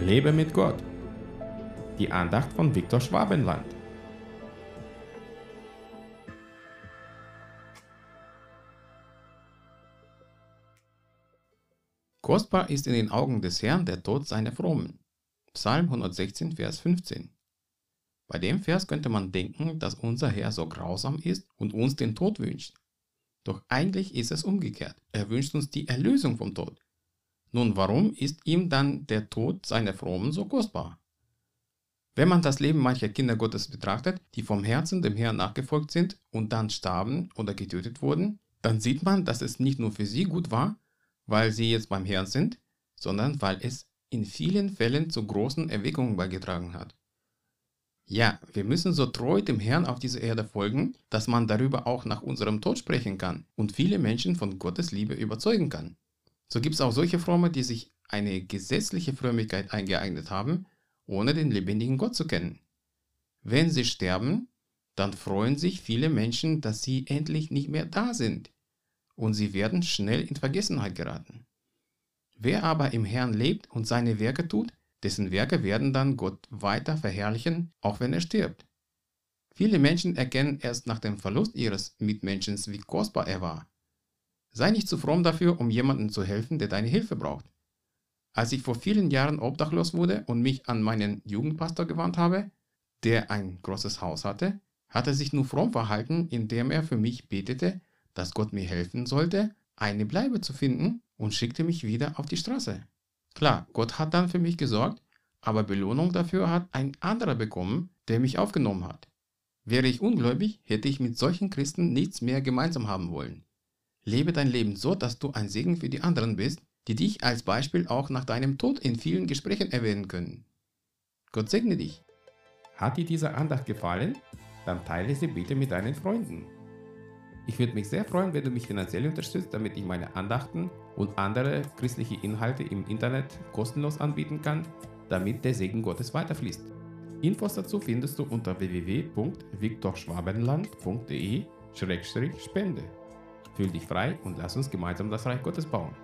Lebe mit Gott. Die Andacht von Viktor Schwabenland. Kostbar ist in den Augen des Herrn der Tod seiner Frommen. Psalm 116, Vers 15. Bei dem Vers könnte man denken, dass unser Herr so grausam ist und uns den Tod wünscht. Doch eigentlich ist es umgekehrt. Er wünscht uns die Erlösung vom Tod. Nun, warum ist ihm dann der Tod seiner Frommen so kostbar? Wenn man das Leben mancher Kinder Gottes betrachtet, die vom Herzen dem Herrn nachgefolgt sind und dann starben oder getötet wurden, dann sieht man, dass es nicht nur für sie gut war, weil sie jetzt beim Herrn sind, sondern weil es in vielen Fällen zu großen Erweckungen beigetragen hat. Ja, wir müssen so treu dem Herrn auf dieser Erde folgen, dass man darüber auch nach unserem Tod sprechen kann und viele Menschen von Gottes Liebe überzeugen kann. So gibt es auch solche Fromme, die sich eine gesetzliche Frömmigkeit eingeeignet haben, ohne den lebendigen Gott zu kennen. Wenn sie sterben, dann freuen sich viele Menschen, dass sie endlich nicht mehr da sind und sie werden schnell in Vergessenheit geraten. Wer aber im Herrn lebt und seine Werke tut, dessen Werke werden dann Gott weiter verherrlichen, auch wenn er stirbt. Viele Menschen erkennen erst nach dem Verlust ihres Mitmenschen, wie kostbar er war. Sei nicht zu fromm dafür, um jemandem zu helfen, der deine Hilfe braucht. Als ich vor vielen Jahren obdachlos wurde und mich an meinen Jugendpastor gewandt habe, der ein großes Haus hatte, hat er sich nur fromm verhalten, indem er für mich betete, dass Gott mir helfen sollte, eine Bleibe zu finden und schickte mich wieder auf die Straße. Klar, Gott hat dann für mich gesorgt, aber Belohnung dafür hat ein anderer bekommen, der mich aufgenommen hat. Wäre ich ungläubig, hätte ich mit solchen Christen nichts mehr gemeinsam haben wollen. Lebe dein Leben so, dass du ein Segen für die anderen bist, die dich als Beispiel auch nach deinem Tod in vielen Gesprächen erwähnen können. Gott segne dich. Hat dir diese Andacht gefallen? Dann teile sie bitte mit deinen Freunden. Ich würde mich sehr freuen, wenn du mich finanziell unterstützt, damit ich meine Andachten und andere christliche Inhalte im Internet kostenlos anbieten kann, damit der Segen Gottes weiterfließt. Infos dazu findest du unter www.viktorschwabenland.de-spende. Fühl dich frei und lass uns gemeinsam das Reich Gottes bauen.